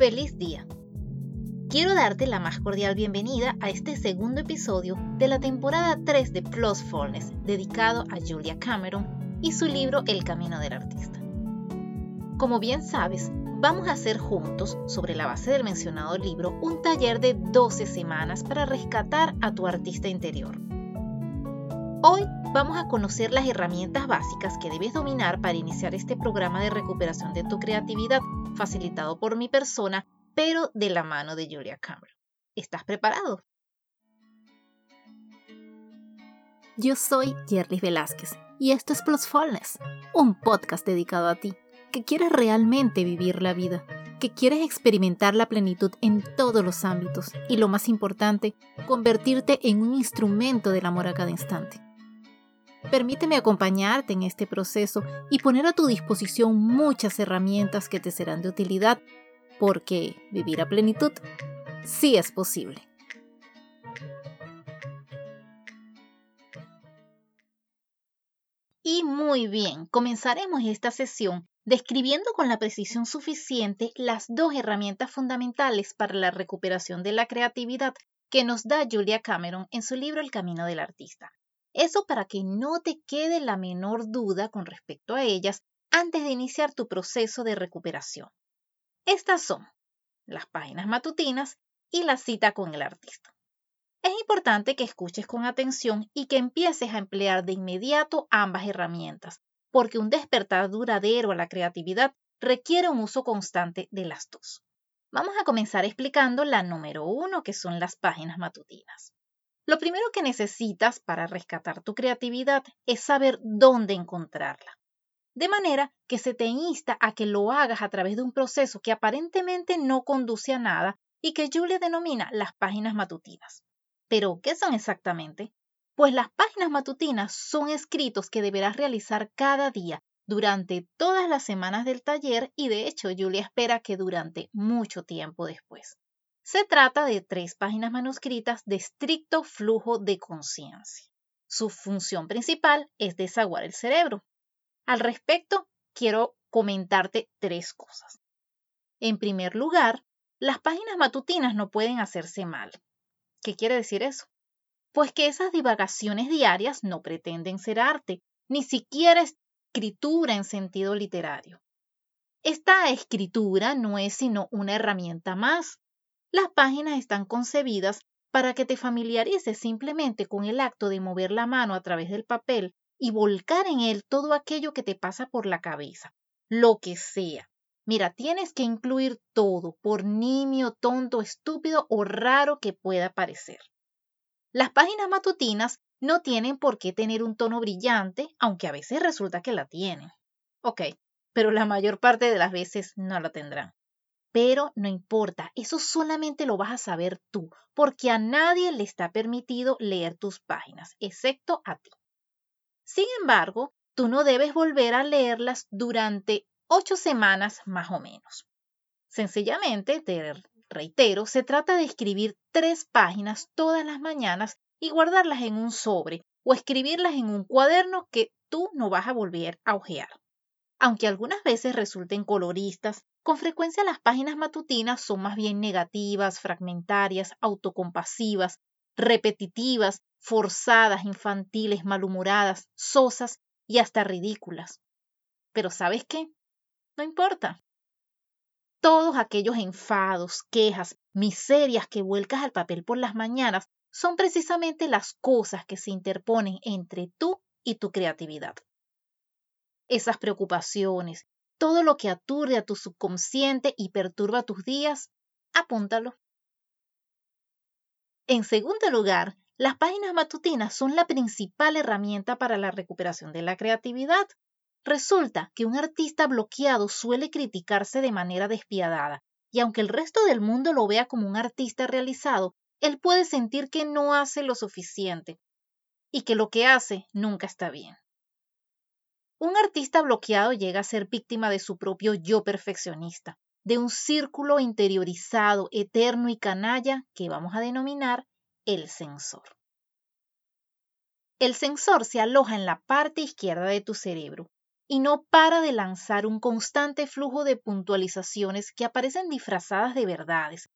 Feliz día. Quiero darte la más cordial bienvenida a este segundo episodio de la temporada 3 de Plusfulness, dedicado a Julia Cameron y su libro El Camino del Artista. Como bien sabes, vamos a hacer juntos, sobre la base del mencionado libro, un taller de 12 semanas para rescatar a tu artista interior. Hoy vamos a conocer las herramientas básicas que debes dominar para iniciar este programa de recuperación de tu creatividad, facilitado por mi persona, pero de la mano de Julia Cameron. ¿Estás preparado? Yo soy Jerlis Velázquez y esto es Plusfulness, un podcast dedicado a ti, que quieres realmente vivir la vida, que quieres experimentar la plenitud en todos los ámbitos y lo más importante, convertirte en un instrumento del amor a cada instante. Permíteme acompañarte en este proceso y poner a tu disposición muchas herramientas que te serán de utilidad, porque vivir a plenitud sí es posible. Y muy bien, comenzaremos esta sesión describiendo con la precisión suficiente las dos herramientas fundamentales para la recuperación de la creatividad que nos da Julia Cameron en su libro El Camino del Artista. Eso para que no te quede la menor duda con respecto a ellas antes de iniciar tu proceso de recuperación. Estas son las páginas matutinas y la cita con el artista. Es importante que escuches con atención y que empieces a emplear de inmediato ambas herramientas, porque un despertar duradero a la creatividad requiere un uso constante de las dos. Vamos a comenzar explicando la número uno, que son las páginas matutinas. Lo primero que necesitas para rescatar tu creatividad es saber dónde encontrarla. De manera que se te insta a que lo hagas a través de un proceso que aparentemente no conduce a nada y que Julia denomina las páginas matutinas. Pero, ¿qué son exactamente? Pues las páginas matutinas son escritos que deberás realizar cada día durante todas las semanas del taller y de hecho Julia espera que durante mucho tiempo después. Se trata de tres páginas manuscritas de estricto flujo de conciencia. Su función principal es desaguar el cerebro. Al respecto, quiero comentarte tres cosas. En primer lugar, las páginas matutinas no pueden hacerse mal. ¿Qué quiere decir eso? Pues que esas divagaciones diarias no pretenden ser arte, ni siquiera escritura en sentido literario. Esta escritura no es sino una herramienta más las páginas están concebidas para que te familiarices simplemente con el acto de mover la mano a través del papel y volcar en él todo aquello que te pasa por la cabeza, lo que sea. Mira, tienes que incluir todo, por nimio, tonto, estúpido o raro que pueda parecer. Las páginas matutinas no tienen por qué tener un tono brillante, aunque a veces resulta que la tienen. Ok, pero la mayor parte de las veces no la tendrán. Pero no importa, eso solamente lo vas a saber tú, porque a nadie le está permitido leer tus páginas, excepto a ti. Sin embargo, tú no debes volver a leerlas durante ocho semanas más o menos. Sencillamente, te reitero, se trata de escribir tres páginas todas las mañanas y guardarlas en un sobre o escribirlas en un cuaderno que tú no vas a volver a hojear. Aunque algunas veces resulten coloristas, con frecuencia las páginas matutinas son más bien negativas, fragmentarias, autocompasivas, repetitivas, forzadas, infantiles, malhumoradas, sosas y hasta ridículas. Pero ¿sabes qué? No importa. Todos aquellos enfados, quejas, miserias que vuelcas al papel por las mañanas son precisamente las cosas que se interponen entre tú y tu creatividad. Esas preocupaciones, todo lo que aturde a tu subconsciente y perturba tus días, apúntalo. En segundo lugar, las páginas matutinas son la principal herramienta para la recuperación de la creatividad. Resulta que un artista bloqueado suele criticarse de manera despiadada, y aunque el resto del mundo lo vea como un artista realizado, él puede sentir que no hace lo suficiente y que lo que hace nunca está bien. Un artista bloqueado llega a ser víctima de su propio yo perfeccionista, de un círculo interiorizado, eterno y canalla que vamos a denominar el sensor. El sensor se aloja en la parte izquierda de tu cerebro y no para de lanzar un constante flujo de puntualizaciones que aparecen disfrazadas de verdades,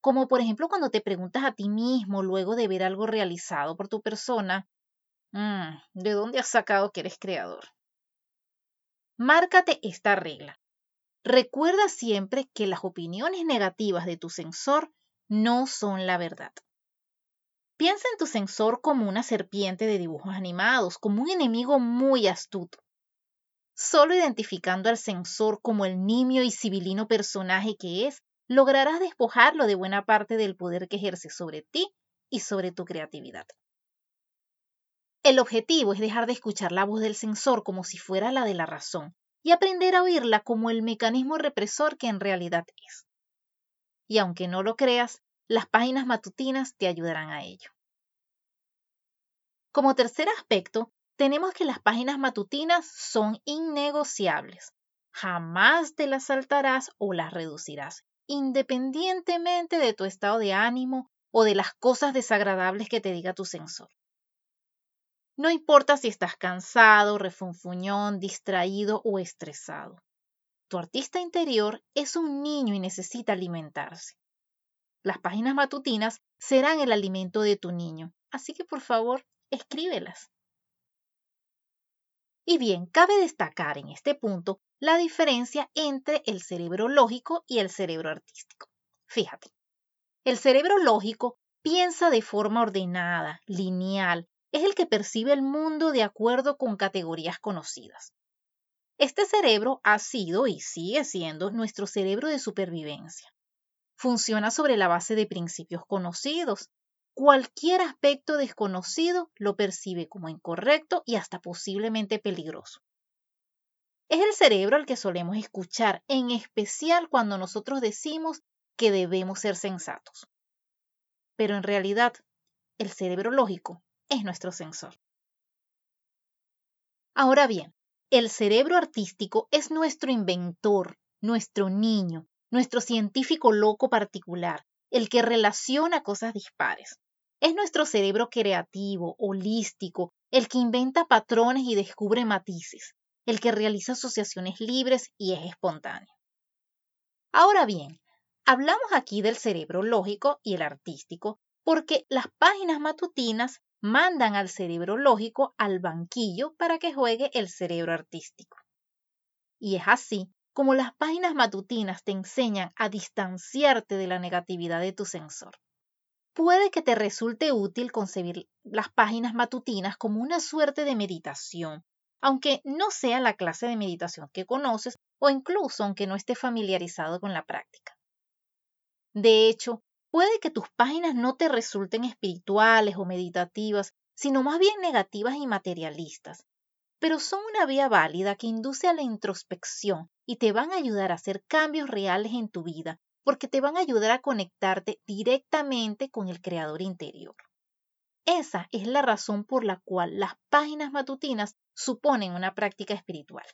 como por ejemplo cuando te preguntas a ti mismo luego de ver algo realizado por tu persona, mm, ¿de dónde has sacado que eres creador? Márcate esta regla. Recuerda siempre que las opiniones negativas de tu sensor no son la verdad. Piensa en tu sensor como una serpiente de dibujos animados, como un enemigo muy astuto. Solo identificando al sensor como el nimio y civilino personaje que es, lograrás despojarlo de buena parte del poder que ejerce sobre ti y sobre tu creatividad. El objetivo es dejar de escuchar la voz del sensor como si fuera la de la razón y aprender a oírla como el mecanismo represor que en realidad es. Y aunque no lo creas, las páginas matutinas te ayudarán a ello. Como tercer aspecto, tenemos que las páginas matutinas son innegociables. Jamás te las saltarás o las reducirás independientemente de tu estado de ánimo o de las cosas desagradables que te diga tu sensor. No importa si estás cansado, refunfuñón, distraído o estresado. Tu artista interior es un niño y necesita alimentarse. Las páginas matutinas serán el alimento de tu niño, así que por favor, escríbelas. Y bien, cabe destacar en este punto la diferencia entre el cerebro lógico y el cerebro artístico. Fíjate, el cerebro lógico piensa de forma ordenada, lineal, es el que percibe el mundo de acuerdo con categorías conocidas. Este cerebro ha sido y sigue siendo nuestro cerebro de supervivencia. Funciona sobre la base de principios conocidos. Cualquier aspecto desconocido lo percibe como incorrecto y hasta posiblemente peligroso. Es el cerebro al que solemos escuchar, en especial cuando nosotros decimos que debemos ser sensatos. Pero en realidad, el cerebro lógico es nuestro sensor. Ahora bien, el cerebro artístico es nuestro inventor, nuestro niño, nuestro científico loco particular, el que relaciona cosas dispares. Es nuestro cerebro creativo, holístico, el que inventa patrones y descubre matices el que realiza asociaciones libres y es espontáneo. Ahora bien, hablamos aquí del cerebro lógico y el artístico porque las páginas matutinas mandan al cerebro lógico al banquillo para que juegue el cerebro artístico. Y es así como las páginas matutinas te enseñan a distanciarte de la negatividad de tu sensor. Puede que te resulte útil concebir las páginas matutinas como una suerte de meditación aunque no sea la clase de meditación que conoces o incluso aunque no esté familiarizado con la práctica. De hecho, puede que tus páginas no te resulten espirituales o meditativas, sino más bien negativas y materialistas, pero son una vía válida que induce a la introspección y te van a ayudar a hacer cambios reales en tu vida, porque te van a ayudar a conectarte directamente con el creador interior. Esa es la razón por la cual las páginas matutinas suponen una práctica espiritual.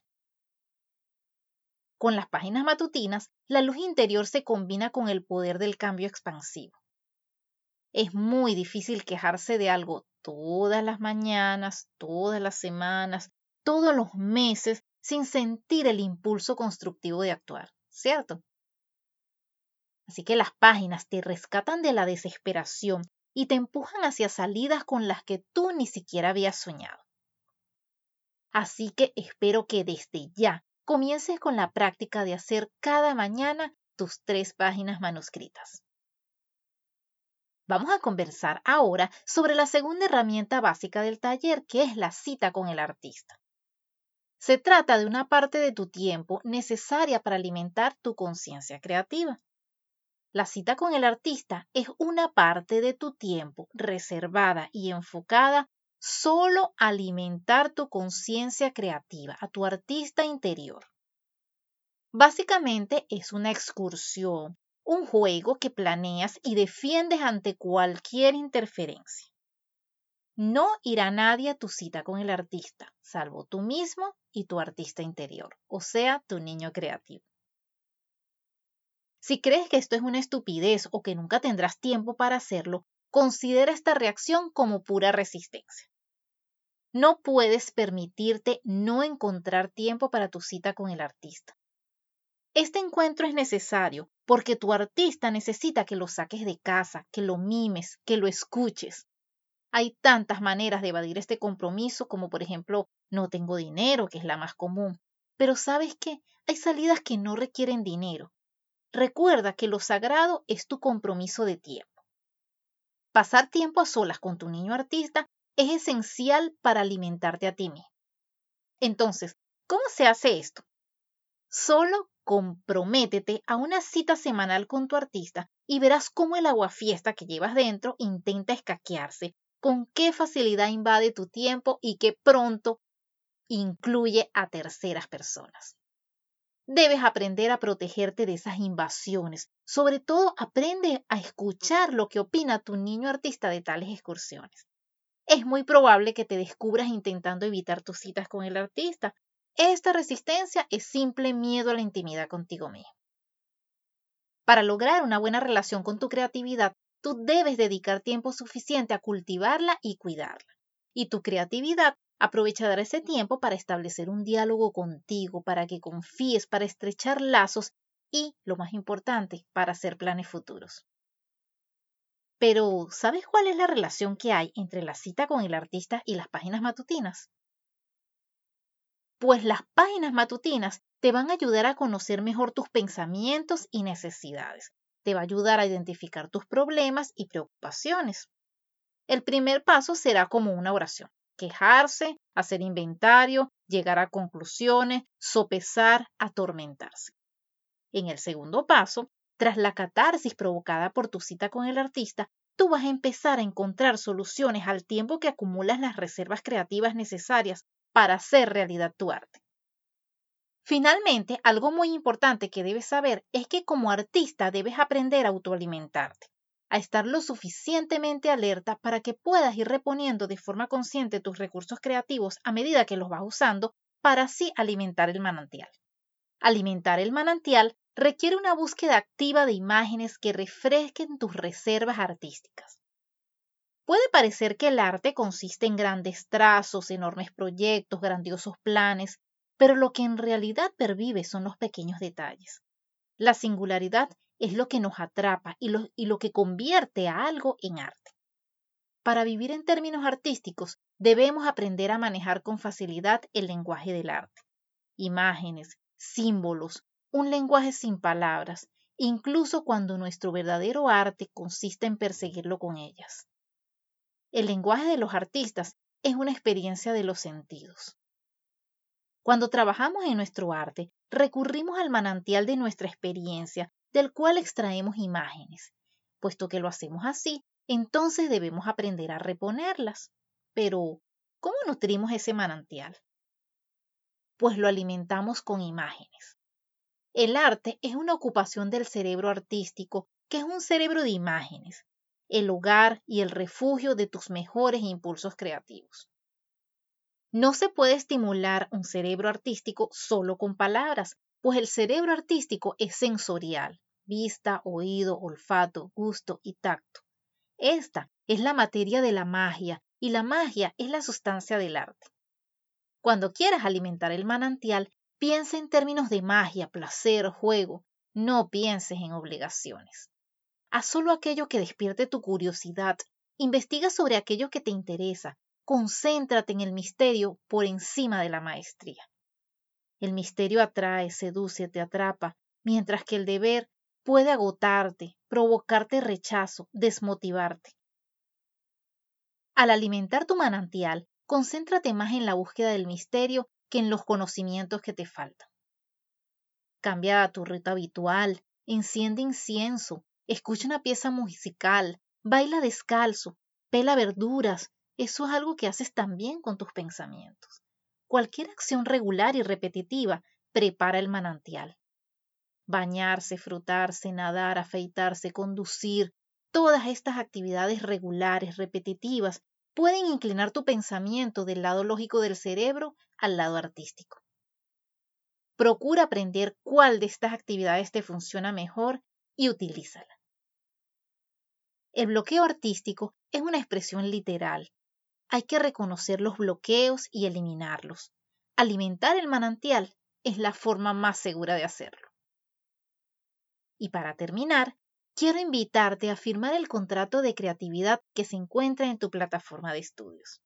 Con las páginas matutinas, la luz interior se combina con el poder del cambio expansivo. Es muy difícil quejarse de algo todas las mañanas, todas las semanas, todos los meses, sin sentir el impulso constructivo de actuar, ¿cierto? Así que las páginas te rescatan de la desesperación y te empujan hacia salidas con las que tú ni siquiera habías soñado. Así que espero que desde ya comiences con la práctica de hacer cada mañana tus tres páginas manuscritas. Vamos a conversar ahora sobre la segunda herramienta básica del taller, que es la cita con el artista. Se trata de una parte de tu tiempo necesaria para alimentar tu conciencia creativa. La cita con el artista es una parte de tu tiempo reservada y enfocada solo alimentar tu conciencia creativa, a tu artista interior. Básicamente es una excursión, un juego que planeas y defiendes ante cualquier interferencia. No irá nadie a tu cita con el artista, salvo tú mismo y tu artista interior, o sea, tu niño creativo. Si crees que esto es una estupidez o que nunca tendrás tiempo para hacerlo, considera esta reacción como pura resistencia. No puedes permitirte no encontrar tiempo para tu cita con el artista. Este encuentro es necesario porque tu artista necesita que lo saques de casa, que lo mimes, que lo escuches. Hay tantas maneras de evadir este compromiso como por ejemplo no tengo dinero, que es la más común. Pero sabes qué, hay salidas que no requieren dinero. Recuerda que lo sagrado es tu compromiso de tiempo. Pasar tiempo a solas con tu niño artista es esencial para alimentarte a ti mismo. Entonces, ¿cómo se hace esto? Solo comprométete a una cita semanal con tu artista y verás cómo el aguafiesta que llevas dentro intenta escaquearse, con qué facilidad invade tu tiempo y qué pronto incluye a terceras personas. Debes aprender a protegerte de esas invasiones. Sobre todo, aprende a escuchar lo que opina tu niño artista de tales excursiones. Es muy probable que te descubras intentando evitar tus citas con el artista. Esta resistencia es simple miedo a la intimidad contigo mismo. Para lograr una buena relación con tu creatividad, tú debes dedicar tiempo suficiente a cultivarla y cuidarla. Y tu creatividad Aprovecha ese tiempo para establecer un diálogo contigo, para que confíes, para estrechar lazos y, lo más importante, para hacer planes futuros. Pero, ¿sabes cuál es la relación que hay entre la cita con el artista y las páginas matutinas? Pues las páginas matutinas te van a ayudar a conocer mejor tus pensamientos y necesidades. Te va a ayudar a identificar tus problemas y preocupaciones. El primer paso será como una oración quejarse, hacer inventario, llegar a conclusiones, sopesar, atormentarse. En el segundo paso, tras la catarsis provocada por tu cita con el artista, tú vas a empezar a encontrar soluciones al tiempo que acumulas las reservas creativas necesarias para hacer realidad tu arte. Finalmente, algo muy importante que debes saber es que como artista debes aprender a autoalimentarte a estar lo suficientemente alerta para que puedas ir reponiendo de forma consciente tus recursos creativos a medida que los vas usando para así alimentar el manantial. Alimentar el manantial requiere una búsqueda activa de imágenes que refresquen tus reservas artísticas. Puede parecer que el arte consiste en grandes trazos, enormes proyectos, grandiosos planes, pero lo que en realidad pervive son los pequeños detalles. La singularidad es lo que nos atrapa y lo, y lo que convierte a algo en arte. Para vivir en términos artísticos, debemos aprender a manejar con facilidad el lenguaje del arte. Imágenes, símbolos, un lenguaje sin palabras, incluso cuando nuestro verdadero arte consiste en perseguirlo con ellas. El lenguaje de los artistas es una experiencia de los sentidos. Cuando trabajamos en nuestro arte, recurrimos al manantial de nuestra experiencia del cual extraemos imágenes. Puesto que lo hacemos así, entonces debemos aprender a reponerlas. Pero, ¿cómo nutrimos ese manantial? Pues lo alimentamos con imágenes. El arte es una ocupación del cerebro artístico, que es un cerebro de imágenes, el hogar y el refugio de tus mejores impulsos creativos. No se puede estimular un cerebro artístico solo con palabras, pues el cerebro artístico es sensorial vista, oído, olfato, gusto y tacto. Esta es la materia de la magia y la magia es la sustancia del arte. Cuando quieras alimentar el manantial, piensa en términos de magia, placer, juego, no pienses en obligaciones. Haz solo aquello que despierte tu curiosidad, investiga sobre aquello que te interesa, concéntrate en el misterio por encima de la maestría. El misterio atrae, seduce, te atrapa, mientras que el deber puede agotarte, provocarte rechazo, desmotivarte. Al alimentar tu manantial, concéntrate más en la búsqueda del misterio que en los conocimientos que te faltan. Cambia tu rito habitual, enciende incienso, escucha una pieza musical, baila descalzo, pela verduras. Eso es algo que haces también con tus pensamientos. Cualquier acción regular y repetitiva prepara el manantial bañarse, frutarse, nadar, afeitarse, conducir, todas estas actividades regulares, repetitivas, pueden inclinar tu pensamiento del lado lógico del cerebro al lado artístico. Procura aprender cuál de estas actividades te funciona mejor y utilízala. El bloqueo artístico es una expresión literal. hay que reconocer los bloqueos y eliminarlos. Alimentar el manantial es la forma más segura de hacerlo. Y para terminar, quiero invitarte a firmar el contrato de creatividad que se encuentra en tu plataforma de estudios.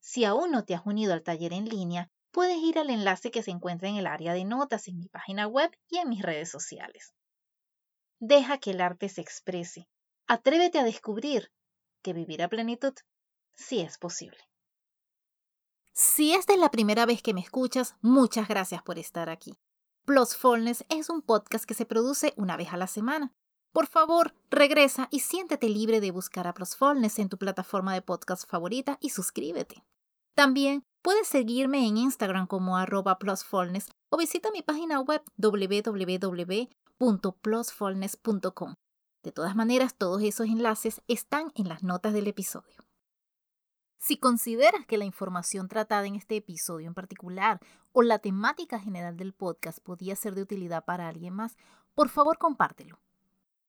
Si aún no te has unido al taller en línea, puedes ir al enlace que se encuentra en el área de notas en mi página web y en mis redes sociales. Deja que el arte se exprese. Atrévete a descubrir que vivir a plenitud sí es posible. Si esta es la primera vez que me escuchas, muchas gracias por estar aquí. Plusfulness es un podcast que se produce una vez a la semana. Por favor, regresa y siéntete libre de buscar a Plusfulness en tu plataforma de podcast favorita y suscríbete. También puedes seguirme en Instagram como arroba plusfulness o visita mi página web www.plusfulness.com. De todas maneras, todos esos enlaces están en las notas del episodio. Si consideras que la información tratada en este episodio en particular o la temática general del podcast podía ser de utilidad para alguien más, por favor compártelo.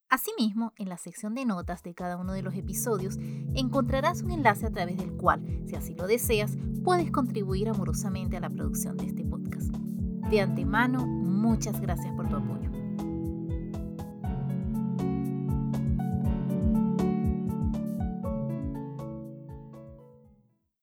Asimismo, en la sección de notas de cada uno de los episodios encontrarás un enlace a través del cual, si así lo deseas, puedes contribuir amorosamente a la producción de este podcast. De antemano, muchas gracias por tu apoyo.